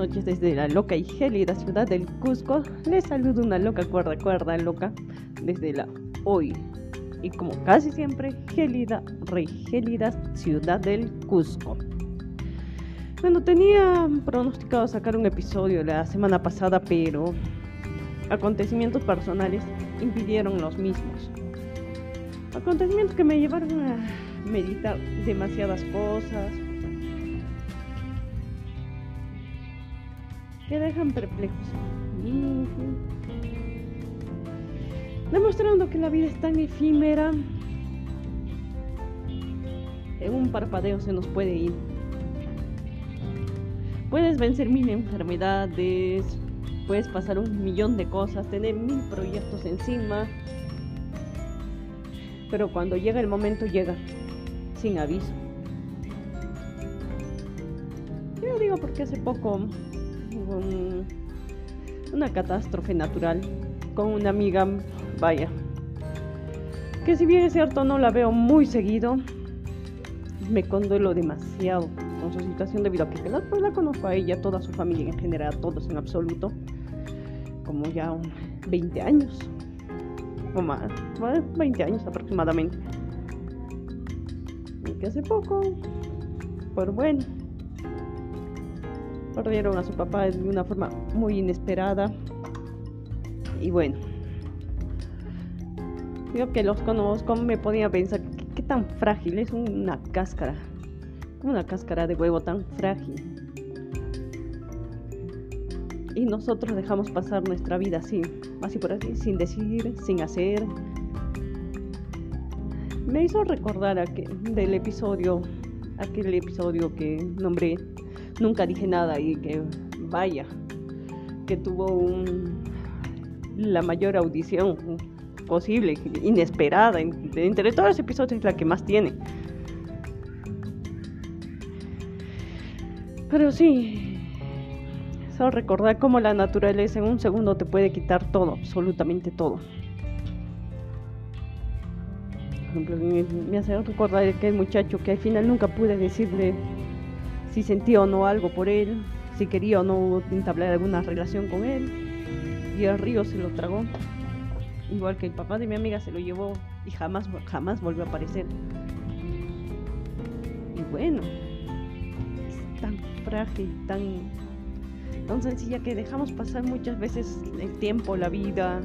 Noches desde la loca y gélida ciudad del Cusco. Les saludo una loca cuerda cuerda loca desde la hoy y como casi siempre gélida, re gélida ciudad del Cusco. Bueno, tenía pronosticado sacar un episodio la semana pasada, pero acontecimientos personales impidieron los mismos. Acontecimientos que me llevaron a meditar demasiadas cosas, que dejan perplejos. Demostrando que la vida es tan efímera, en un parpadeo se nos puede ir. Puedes vencer mil enfermedades, puedes pasar un millón de cosas, tener mil proyectos encima, pero cuando llega el momento llega sin aviso. Yo digo porque hace poco una catástrofe natural con una amiga, vaya, que si bien es cierto no la veo muy seguido, me conduelo demasiado con su situación debido a que la, pues la conozco a ella, toda su familia en general, todos en absoluto, como ya 20 años, o más, 20 años aproximadamente. Y que hace poco, por bueno, Perdieron a su papá de una forma muy inesperada. Y bueno, yo que los conozco me podía pensar qué tan frágil es una cáscara. Una cáscara de huevo tan frágil. Y nosotros dejamos pasar nuestra vida así, así por así, sin decir, sin hacer. Me hizo recordar aquel, del episodio, aquel episodio que nombré nunca dije nada y que vaya, que tuvo la mayor audición posible, inesperada, entre todos los episodios es la que más tiene. Pero sí, solo recordar cómo la naturaleza en un segundo te puede quitar todo, absolutamente todo. Por ejemplo, me hace recordar aquel muchacho que al final nunca pude decirle si sentía o no algo por él, si quería o no entablar alguna relación con él. Y el río se lo tragó. Igual que el papá de mi amiga se lo llevó y jamás, jamás volvió a aparecer. Y bueno, es tan frágil, tan, tan sencilla que dejamos pasar muchas veces el tiempo, la vida,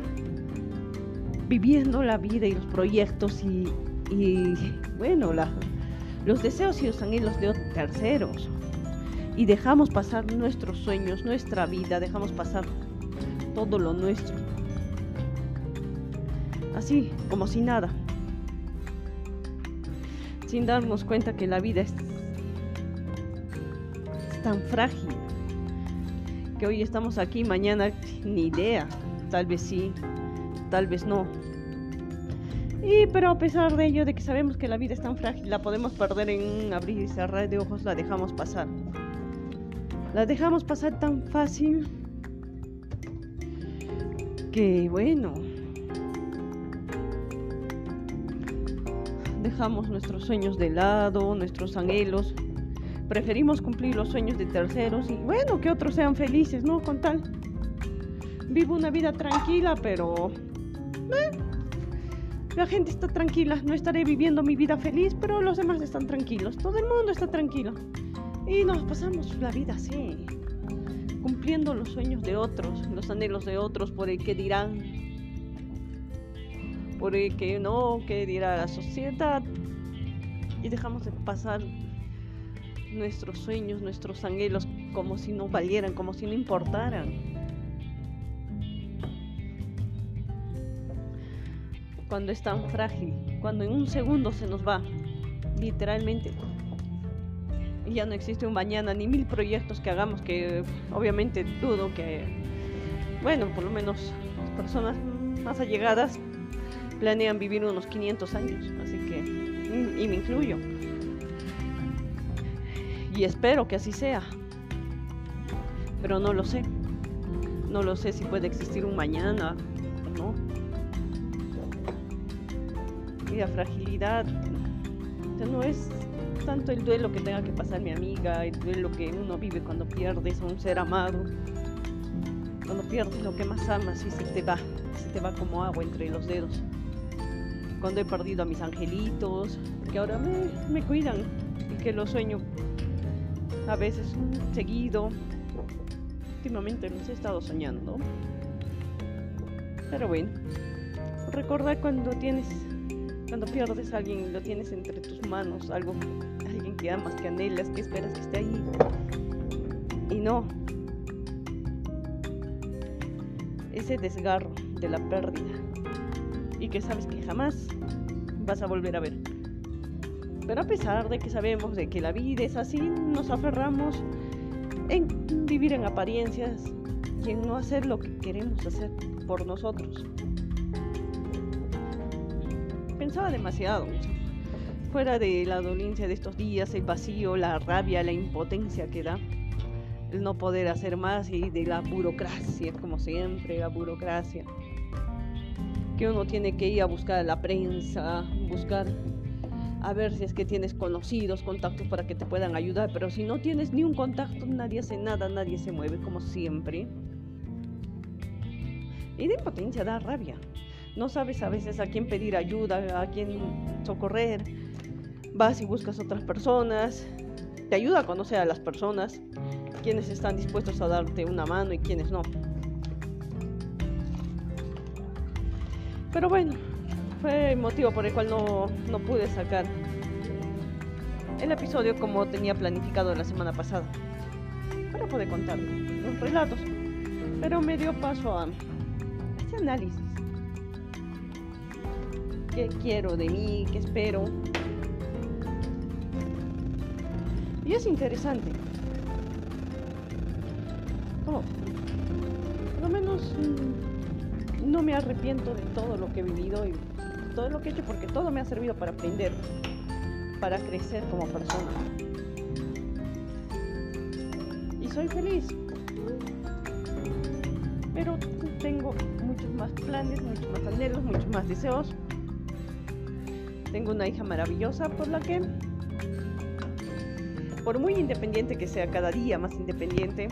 viviendo la vida y los proyectos y, y bueno, la, los deseos y los anhelos de terceros. Y dejamos pasar nuestros sueños, nuestra vida, dejamos pasar todo lo nuestro. Así, como si nada. Sin darnos cuenta que la vida es, tan frágil. Que hoy estamos aquí, mañana ni idea. Tal vez sí, tal vez no. Y pero a pesar de ello, de que sabemos que la vida es tan frágil, la podemos perder en un abrir y cerrar de ojos, la dejamos pasar. La dejamos pasar tan fácil que bueno, dejamos nuestros sueños de lado, nuestros anhelos. Preferimos cumplir los sueños de terceros y bueno, que otros sean felices, ¿no? Con tal. Vivo una vida tranquila, pero... Eh, la gente está tranquila, no estaré viviendo mi vida feliz, pero los demás están tranquilos, todo el mundo está tranquilo. Y nos pasamos la vida así, cumpliendo los sueños de otros, los anhelos de otros por el que dirán, por el que no, que dirá la sociedad. Y dejamos de pasar nuestros sueños, nuestros anhelos como si no valieran, como si no importaran. cuando es tan frágil, cuando en un segundo se nos va, literalmente. Ya no existe un mañana ni mil proyectos que hagamos que obviamente dudo que, bueno, por lo menos las personas más allegadas planean vivir unos 500 años, así que, y me incluyo. Y espero que así sea, pero no lo sé. No lo sé si puede existir un mañana o no y la fragilidad no es tanto el duelo que tenga que pasar mi amiga, el duelo que uno vive cuando pierdes a un ser amado, cuando pierdes lo que más amas y se te va, se te va como agua entre los dedos. Cuando he perdido a mis angelitos, que ahora me, cuidan y que los sueño a veces seguido. Últimamente los he estado soñando. Pero bueno, recordar cuando tienes, cuando pierdes a alguien y lo tienes entre tus manos, algo, amas, que anhelas, que esperas que esté ahí. Y no. Ese desgarro de la pérdida. Y que sabes que jamás vas a volver a ver. Pero a pesar de que sabemos de que la vida es así, nos aferramos en vivir en apariencias y en no hacer lo que queremos hacer por nosotros. Pensaba demasiado, fuera de la dolencia de estos días, el vacío, la rabia, la impotencia que da, el no poder hacer más y de la burocracia, como siempre, la burocracia. Que uno tiene que ir a buscar a la prensa, buscar a ver si es que tienes conocidos, contactos para que te puedan ayudar, pero si no tienes ni un contacto, nadie hace nada, nadie se mueve, como siempre. Y de impotencia da rabia. No sabes a veces a quién pedir ayuda, a quién socorrer. Vas y buscas otras personas. Te ayuda a conocer a las personas, quienes están dispuestos a darte una mano y quienes no. Pero bueno, fue el motivo por el cual no, no pude sacar el episodio como tenía planificado la semana pasada. Para poder contar los relatos. Pero me dio paso a este análisis. ¿Qué quiero de mí? ¿Qué espero? Y es interesante. Oh, por lo menos mm, no me arrepiento de todo lo que he vivido y todo lo que he hecho porque todo me ha servido para aprender, para crecer como persona. Y soy feliz. Pero tengo muchos más planes, muchos más anhelos, muchos más deseos. Tengo una hija maravillosa por la que, por muy independiente que sea, cada día más independiente,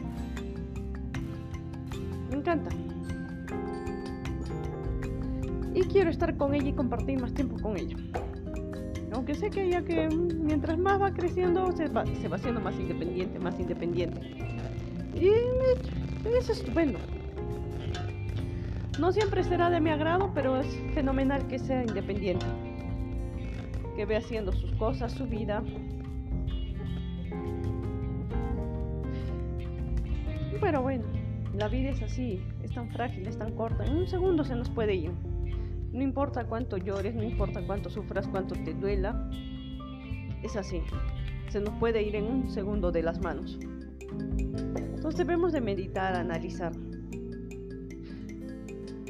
me encanta y quiero estar con ella y compartir más tiempo con ella. Aunque sé que ella que mientras más va creciendo se va, se va haciendo más independiente, más independiente. Y es estupendo. No siempre será de mi agrado, pero es fenomenal que sea independiente. Que vea haciendo sus cosas, su vida. Pero bueno, la vida es así, es tan frágil, es tan corta. En un segundo se nos puede ir. No importa cuánto llores, no importa cuánto sufras, cuánto te duela, es así. Se nos puede ir en un segundo de las manos. Entonces debemos de meditar, analizar.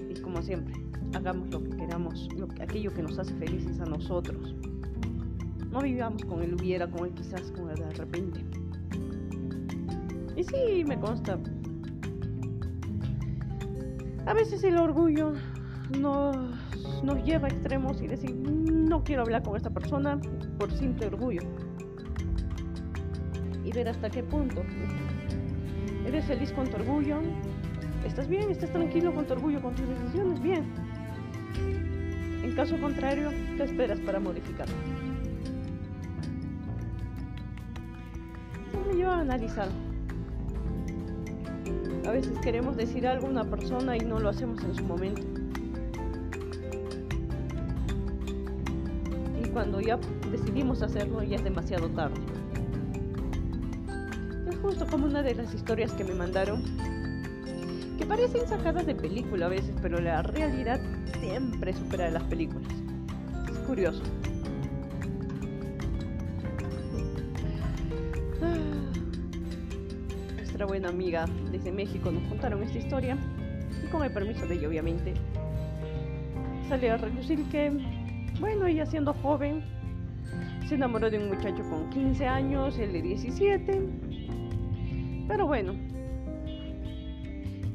Y como siempre, hagamos lo que queramos, lo aquello que nos hace felices a nosotros. No vivamos con el hubiera, con el quizás, con el de repente. Sí, me consta. A veces el orgullo nos, nos lleva a extremos y decir, no quiero hablar con esta persona por simple orgullo. Y ver hasta qué punto. ¿Eres feliz con tu orgullo? ¿Estás bien? ¿Estás tranquilo con tu orgullo, con tus decisiones? Bien. En caso contrario, ¿qué esperas para modificarlo? me lleva a analizar. A veces queremos decir algo a una persona y no lo hacemos en su momento. cuando ya decidimos hacerlo ya es demasiado tarde. Es justo como una de las historias que me mandaron, que parecen sacadas de película a veces, pero la realidad siempre supera a las películas. Es curioso. Nuestra buena amiga desde México nos contaron esta historia y con el permiso de ella obviamente salió a relucir que bueno, ella siendo joven, se enamoró de un muchacho con 15 años, él de 17. Pero bueno,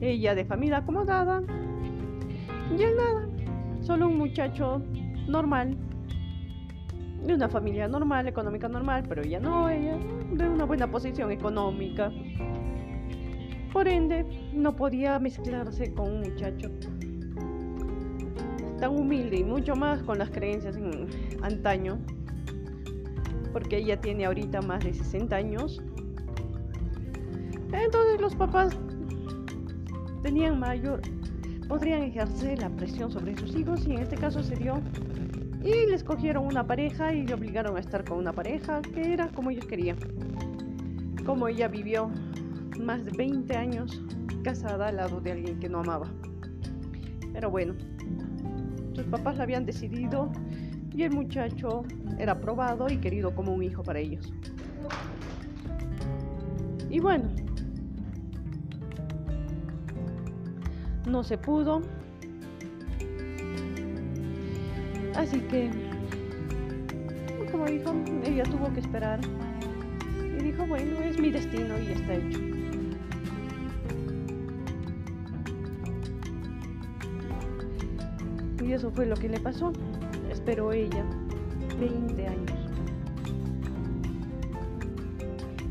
ella de familia acomodada, y él nada, solo un muchacho normal, de una familia normal, económica normal, pero ella no, ella de una buena posición económica. Por ende, no podía mezclarse con un muchacho tan humilde y mucho más con las creencias en antaño, porque ella tiene ahorita más de 60 años. Entonces los papás tenían mayor, podrían ejercer la presión sobre sus hijos y en este caso se dio y les cogieron una pareja y le obligaron a estar con una pareja que era como ellos querían. Como ella vivió más de 20 años casada al lado de alguien que no amaba. Pero bueno, sus papás la habían decidido y el muchacho era aprobado y querido como un hijo para ellos. Y bueno, no se pudo. Así que, como dijo, ella tuvo que esperar. Y dijo, bueno, es mi destino y está hecho. Eso fue lo que le pasó. Esperó ella 20 años.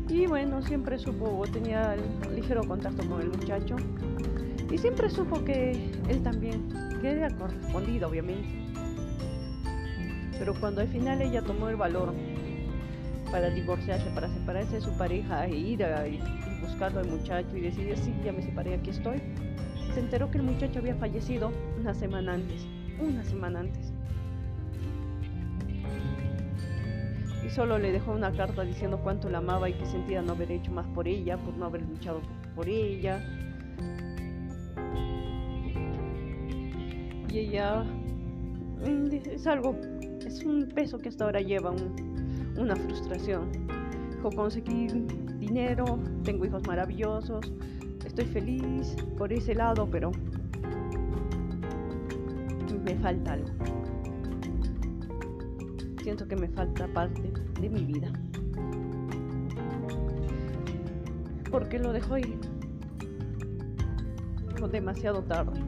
Y bueno, siempre supo, tenía ligero contacto con el muchacho. Y siempre supo que él también, que era correspondido, obviamente. Pero cuando al final ella tomó el valor para divorciarse, para separarse de su pareja e ir a buscarlo al muchacho y decir, sí, ya me separé, aquí estoy, se enteró que el muchacho había fallecido una semana antes, una semana antes. Y solo le dejó una carta diciendo cuánto la amaba y que sentía no haber hecho más por ella, por no haber luchado por ella, y ella mm, es algo, es un peso que hasta ahora lleva una frustración. Dijo, conseguí dinero, tengo hijos maravillosos, estoy feliz por ese lado, pero me falta algo. Siento que me falta parte de mi vida. Porque lo dejó ir demasiado tarde.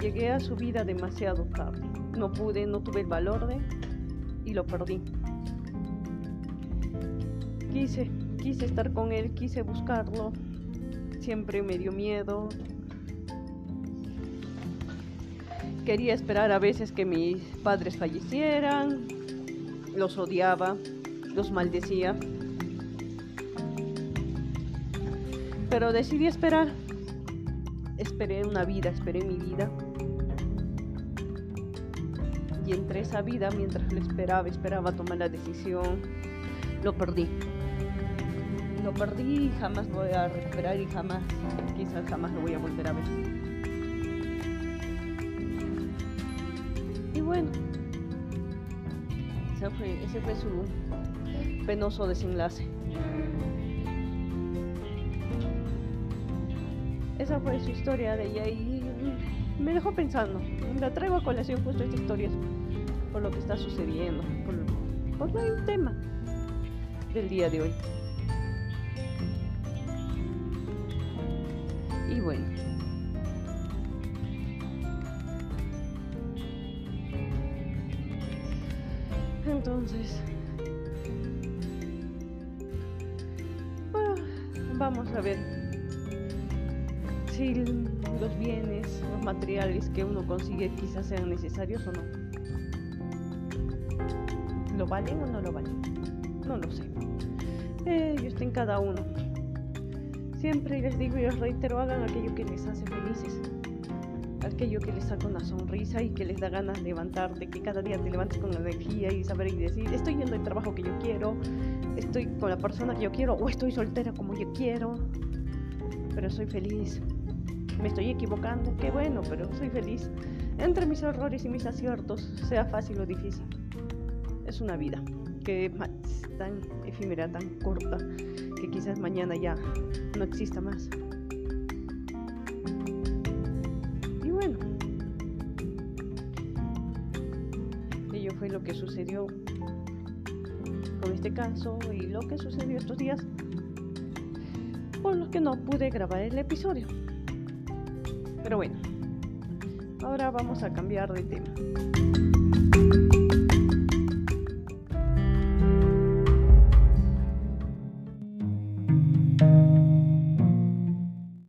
Llegué a su vida demasiado tarde. No pude, no tuve el valor de y lo perdí. Quise, quise estar con él, quise buscarlo. Siempre me dio miedo. Quería esperar a veces que mis padres fallecieran. Los odiaba, los maldecía. Pero decidí esperar. Esperé una vida, esperé mi vida y entre esa vida, mientras le esperaba, esperaba tomar la decisión, lo perdí. Lo perdí y jamás voy a recuperar y jamás, quizás jamás lo voy a volver a ver. Bueno, ese fue, su penoso desenlace. Esa fue su historia de ella y me dejó pensando. La traigo a colación justo esta historia por lo que está sucediendo, por, por el tema del día de hoy. Y bueno. Entonces, ah, vamos a ver si los bienes, los materiales que uno consigue quizás sean necesarios o no. ¿Lo valen o no lo valen? No lo sé. Ellos en cada uno. Siempre les digo y les reitero, hagan aquello que les hace felices. Aquello que les saca una sonrisa y que les da ganas de levantarte, que cada día te levantes con energía y saber y decir, estoy yendo al trabajo que yo quiero, estoy con la persona que yo quiero o estoy soltera como yo quiero, pero soy feliz. Me estoy equivocando, qué bueno, pero soy feliz. Entre mis errores y mis aciertos, sea fácil o difícil es una vida que es tan efímera, tan corta, que quizás mañana ya no exista más. Lo que sucedió con este caso y lo que sucedió estos días, por lo que no pude grabar el episodio. Pero bueno, ahora vamos a cambiar de tema.